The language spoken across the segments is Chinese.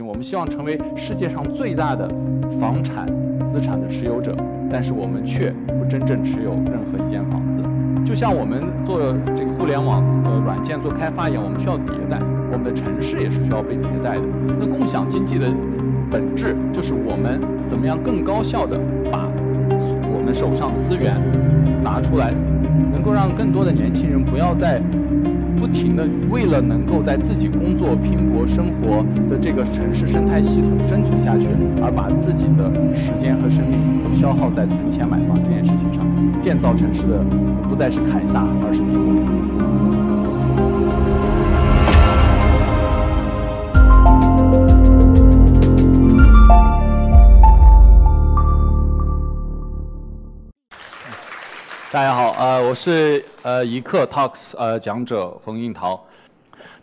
我们希望成为世界上最大的房产资产的持有者，但是我们却不真正持有任何一间房子。就像我们做这个互联网呃软件做开发一样，我们需要迭代，我们的城市也是需要被迭代的。那共享经济的本质就是我们怎么样更高效的把我们手上的资源拿出来，能够让更多的年轻人不要再。不停的为了能够在自己工作、拼搏、生活的这个城市生态系统生存下去，而把自己的时间和生命都消耗在存钱买房这件事情上，建造城市的不再是凯撒，而是你我。大家好，呃，我是呃一刻 Talks 呃讲者冯应桃。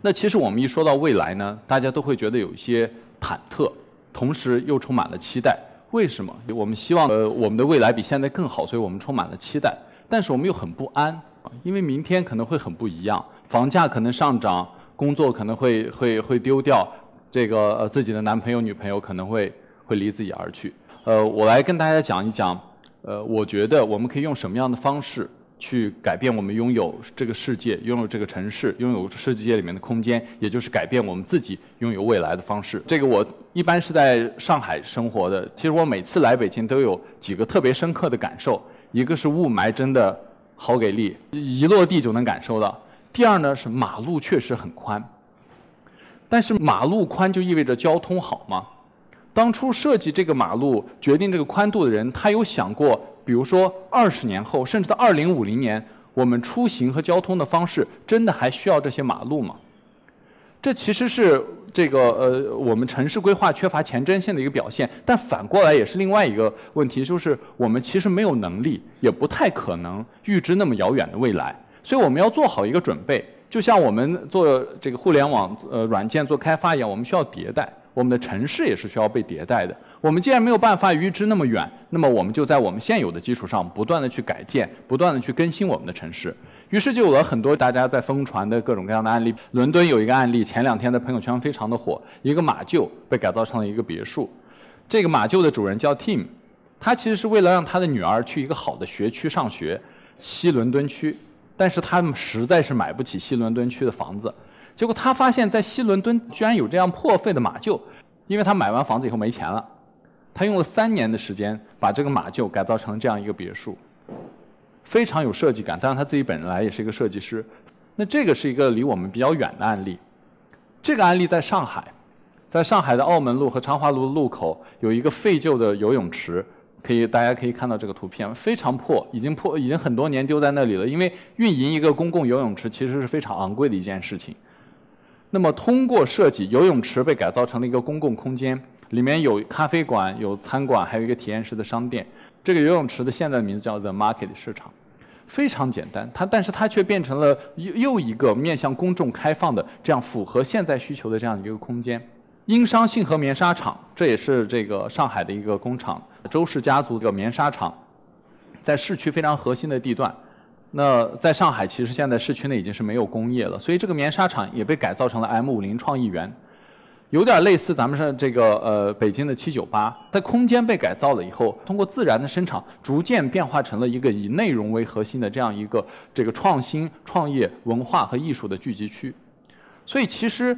那其实我们一说到未来呢，大家都会觉得有一些忐忑，同时又充满了期待。为什么？我们希望呃我们的未来比现在更好，所以我们充满了期待。但是我们又很不安，因为明天可能会很不一样，房价可能上涨，工作可能会会会丢掉，这个呃自己的男朋友女朋友可能会会离自己而去。呃，我来跟大家讲一讲。呃，我觉得我们可以用什么样的方式去改变我们拥有这个世界、拥有这个城市、拥有世界里面的空间，也就是改变我们自己拥有未来的方式。这个我一般是在上海生活的，其实我每次来北京都有几个特别深刻的感受：一个是雾霾真的好给力，一落地就能感受到；第二呢是马路确实很宽，但是马路宽就意味着交通好吗？当初设计这个马路、决定这个宽度的人，他有想过，比如说二十年后，甚至到二零五零年，我们出行和交通的方式真的还需要这些马路吗？这其实是这个呃，我们城市规划缺乏前瞻性的一个表现。但反过来也是另外一个问题，就是我们其实没有能力，也不太可能预知那么遥远的未来。所以我们要做好一个准备，就像我们做这个互联网呃软件做开发一样，我们需要迭代。我们的城市也是需要被迭代的。我们既然没有办法预知那么远，那么我们就在我们现有的基础上不断的去改建，不断的去更新我们的城市。于是就有了很多大家在疯传的各种各样的案例。伦敦有一个案例，前两天在朋友圈非常的火，一个马厩被改造成了一个别墅。这个马厩的主人叫 Tim，他其实是为了让他的女儿去一个好的学区上学，西伦敦区，但是他们实在是买不起西伦敦区的房子。结果他发现，在西伦敦居然有这样破费的马厩，因为他买完房子以后没钱了，他用了三年的时间把这个马厩改造成这样一个别墅，非常有设计感。当然他自己本来也是一个设计师。那这个是一个离我们比较远的案例。这个案例在上海，在上海的澳门路和长华路路口有一个废旧的游泳池，可以大家可以看到这个图片，非常破，已经破，已经很多年丢在那里了。因为运营一个公共游泳池其实是非常昂贵的一件事情。那么，通过设计游泳池被改造成了一个公共空间，里面有咖啡馆、有餐馆，还有一个体验式的商店。这个游泳池的现在名字叫 The Market 市场，非常简单。它，但是它却变成了又又一个面向公众开放的这样符合现在需求的这样一个空间。英商信和棉纱厂，这也是这个上海的一个工厂，周氏家族这个棉纱厂，在市区非常核心的地段。那在上海，其实现在市区内已经是没有工业了，所以这个棉纱厂也被改造成了 M 五零创意园，有点类似咱们是这个呃北京的七九八。在空间被改造了以后，通过自然的生长，逐渐变化成了一个以内容为核心的这样一个这个创新、创业、文化和艺术的聚集区。所以，其实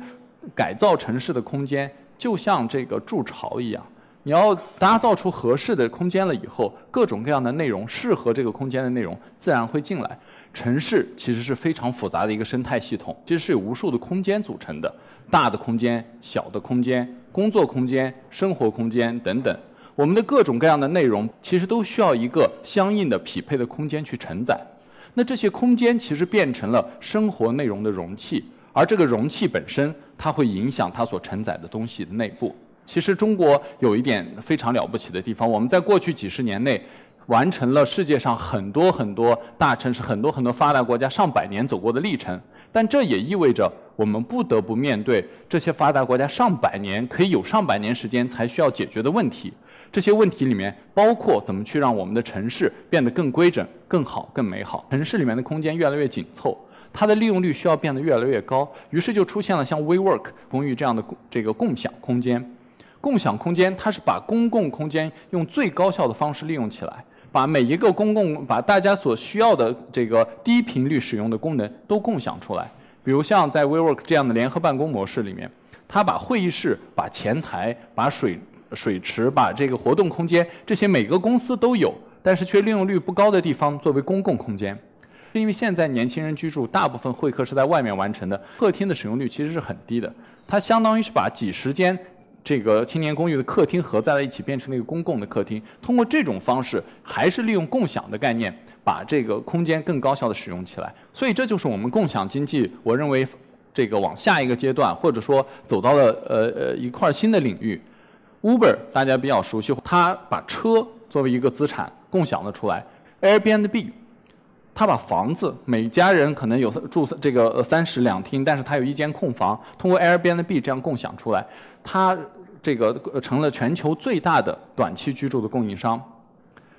改造城市的空间就像这个筑巢一样。你要打造出合适的空间了以后，各种各样的内容适合这个空间的内容自然会进来。城市其实是非常复杂的一个生态系统，其实是有无数的空间组成的，大的空间、小的空间、工作空间、生活空间等等。我们的各种各样的内容其实都需要一个相应的匹配的空间去承载。那这些空间其实变成了生活内容的容器，而这个容器本身它会影响它所承载的东西的内部。其实中国有一点非常了不起的地方，我们在过去几十年内完成了世界上很多很多大城市、很多很多发达国家上百年走过的历程。但这也意味着我们不得不面对这些发达国家上百年可以有上百年时间才需要解决的问题。这些问题里面包括怎么去让我们的城市变得更规整、更好、更美好。城市里面的空间越来越紧凑。它的利用率需要变得越来越高，于是就出现了像 WeWork 公寓这样的这个共享空间。共享空间它是把公共空间用最高效的方式利用起来，把每一个公共把大家所需要的这个低频率使用的功能都共享出来。比如像在 WeWork 这样的联合办公模式里面，它把会议室、把前台、把水水池、把这个活动空间这些每个公司都有，但是却利用率不高的地方作为公共空间。因为现在年轻人居住，大部分会客是在外面完成的，客厅的使用率其实是很低的。它相当于是把几十间。这个青年公寓的客厅合在了一起，变成了一个公共的客厅。通过这种方式，还是利用共享的概念，把这个空间更高效的使用起来。所以，这就是我们共享经济，我认为这个往下一个阶段，或者说走到了呃呃一块新的领域。Uber 大家比较熟悉，它把车作为一个资产共享了出来。Airbnb 他把房子，每家人可能有住这个三室两厅，但是他有一间空房，通过 Airbnb 这样共享出来，他这个成了全球最大的短期居住的供应商。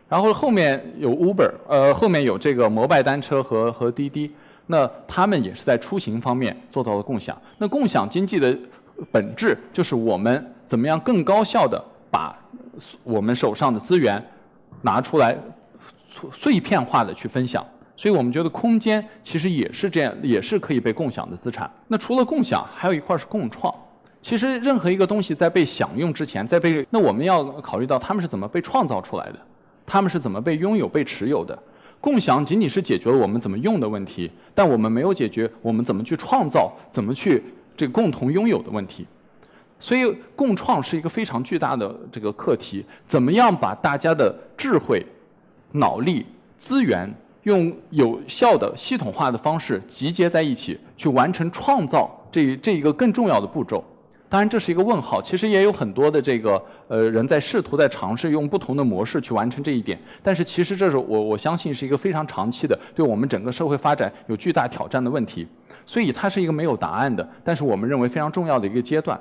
然后后面有 Uber，呃，后面有这个摩拜单车和和滴滴，那他们也是在出行方面做到了共享。那共享经济的本质就是我们怎么样更高效的把我们手上的资源拿出来碎片化的去分享。所以我们觉得空间其实也是这样，也是可以被共享的资产。那除了共享，还有一块是共创。其实任何一个东西在被享用之前，在被那我们要考虑到他们是怎么被创造出来的，他们是怎么被拥有、被持有的。共享仅仅是解决了我们怎么用的问题，但我们没有解决我们怎么去创造、怎么去这个共同拥有的问题。所以共创是一个非常巨大的这个课题，怎么样把大家的智慧、脑力、资源。用有效的系统化的方式集结在一起，去完成创造这这一个更重要的步骤。当然，这是一个问号。其实也有很多的这个呃人在试图在尝试用不同的模式去完成这一点。但是，其实这是我我相信是一个非常长期的，对我们整个社会发展有巨大挑战的问题。所以，它是一个没有答案的，但是我们认为非常重要的一个阶段。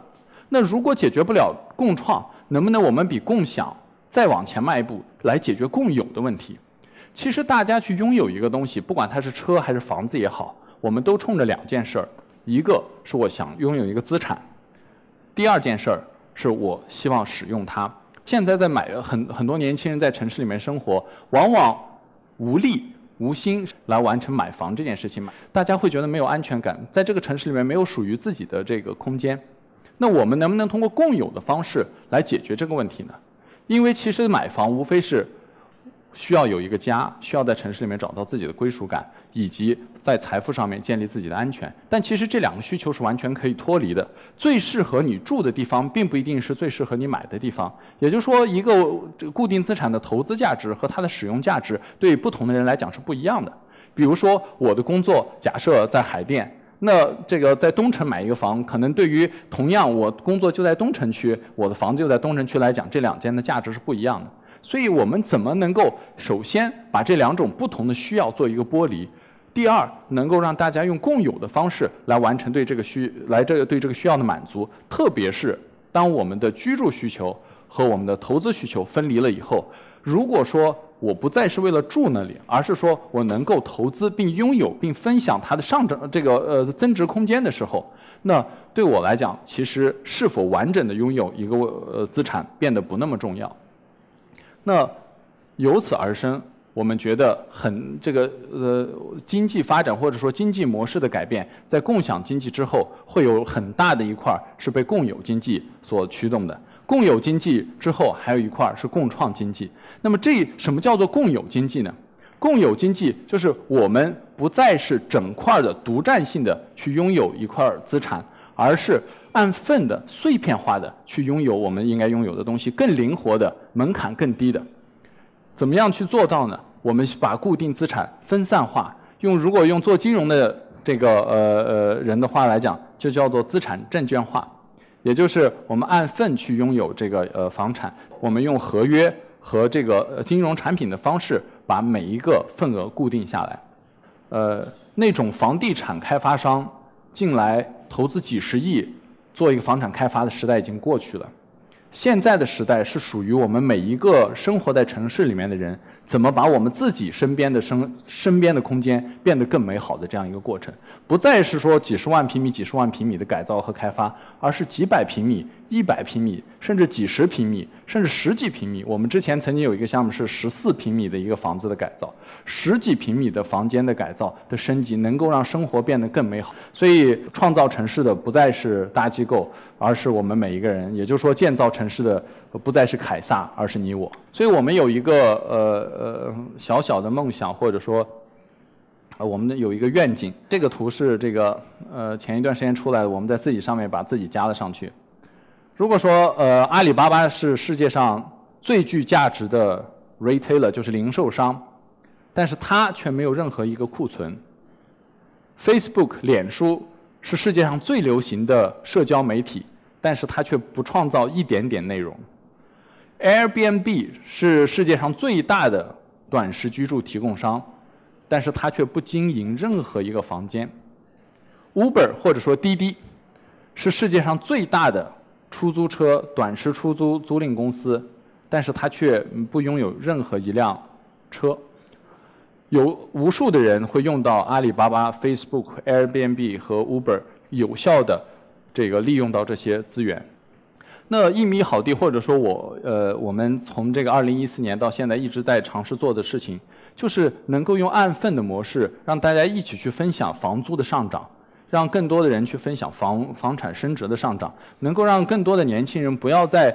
那如果解决不了共创，能不能我们比共享再往前迈一步，来解决共有的问题？其实大家去拥有一个东西，不管它是车还是房子也好，我们都冲着两件事儿：一个是我想拥有一个资产；第二件事儿是我希望使用它。现在在买很很多年轻人在城市里面生活，往往无力无心来完成买房这件事情嘛。大家会觉得没有安全感，在这个城市里面没有属于自己的这个空间。那我们能不能通过共有的方式来解决这个问题呢？因为其实买房无非是。需要有一个家，需要在城市里面找到自己的归属感，以及在财富上面建立自己的安全。但其实这两个需求是完全可以脱离的。最适合你住的地方，并不一定是最适合你买的地方。也就是说，一个固定资产的投资价值和它的使用价值，对不同的人来讲是不一样的。比如说，我的工作假设在海淀，那这个在东城买一个房，可能对于同样我工作就在东城区，我的房子就在东城区来讲，这两间的价值是不一样的。所以我们怎么能够首先把这两种不同的需要做一个剥离？第二，能够让大家用共有的方式来完成对这个需来这个对这个需要的满足。特别是当我们的居住需求和我们的投资需求分离了以后，如果说我不再是为了住那里，而是说我能够投资并拥有并分享它的上涨这个呃增值空间的时候，那对我来讲，其实是否完整的拥有一个呃资产变得不那么重要。那由此而生，我们觉得很这个呃经济发展或者说经济模式的改变，在共享经济之后，会有很大的一块是被共有经济所驱动的。共有经济之后，还有一块是共创经济。那么这什么叫做共有经济呢？共有经济就是我们不再是整块的独占性的去拥有一块资产，而是。按份的、碎片化的去拥有我们应该拥有的东西，更灵活的、门槛更低的，怎么样去做到呢？我们把固定资产分散化，用如果用做金融的这个呃呃人的话来讲，就叫做资产证券化，也就是我们按份去拥有这个呃房产，我们用合约和这个金融产品的方式，把每一个份额固定下来。呃，那种房地产开发商进来投资几十亿。做一个房产开发的时代已经过去了，现在的时代是属于我们每一个生活在城市里面的人，怎么把我们自己身边的生身边的空间变得更美好的这样一个过程，不再是说几十万平米、几十万平米的改造和开发，而是几百平米、一百平米，甚至几十平米，甚至十几平米。我们之前曾经有一个项目是十四平米的一个房子的改造，十几平米的房间的改造的升级，能够让生活变得更美好。所以，创造城市的不再是大机构。而是我们每一个人，也就是说，建造城市的不再是凯撒，而是你我。所以我们有一个呃呃小小的梦想，或者说，呃，我们的有一个愿景。这个图是这个呃前一段时间出来的，我们在自己上面把自己加了上去。如果说呃阿里巴巴是世界上最具价值的 retailer，就是零售商，但是它却没有任何一个库存。Facebook 脸书是世界上最流行的社交媒体。但是它却不创造一点点内容。Airbnb 是世界上最大的短时居住提供商，但是它却不经营任何一个房间。Uber 或者说滴滴是世界上最大的出租车短时出租租赁公司，但是它却不拥有任何一辆车。有无数的人会用到阿里巴巴、Facebook、Airbnb 和 Uber，有效的。这个利用到这些资源，那一米好地或者说我呃，我们从这个二零一四年到现在一直在尝试做的事情，就是能够用按份的模式，让大家一起去分享房租的上涨，让更多的人去分享房房产升值的上涨，能够让更多的年轻人不要再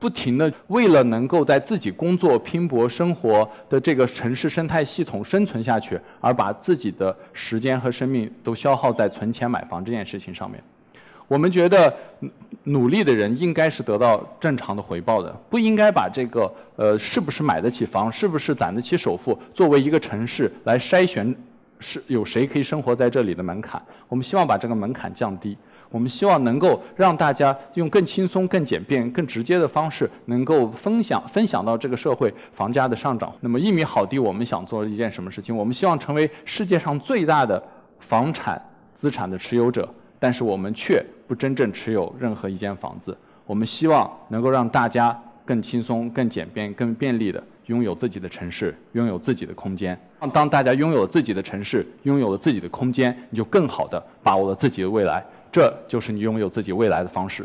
不停的为了能够在自己工作拼搏生活的这个城市生态系统生存下去，而把自己的时间和生命都消耗在存钱买房这件事情上面。我们觉得努力的人应该是得到正常的回报的，不应该把这个呃是不是买得起房，是不是攒得起首付，作为一个城市来筛选是有谁可以生活在这里的门槛。我们希望把这个门槛降低，我们希望能够让大家用更轻松、更简便、更直接的方式，能够分享分享到这个社会房价的上涨。那么一米好地，我们想做一件什么事情？我们希望成为世界上最大的房产资产的持有者。但是我们却不真正持有任何一间房子。我们希望能够让大家更轻松、更简便、更便利地拥有自己的城市，拥有自己的空间。当大家拥有了自己的城市，拥有了自己的空间，你就更好的把握了自己的未来。这就是你拥有自己未来的方式。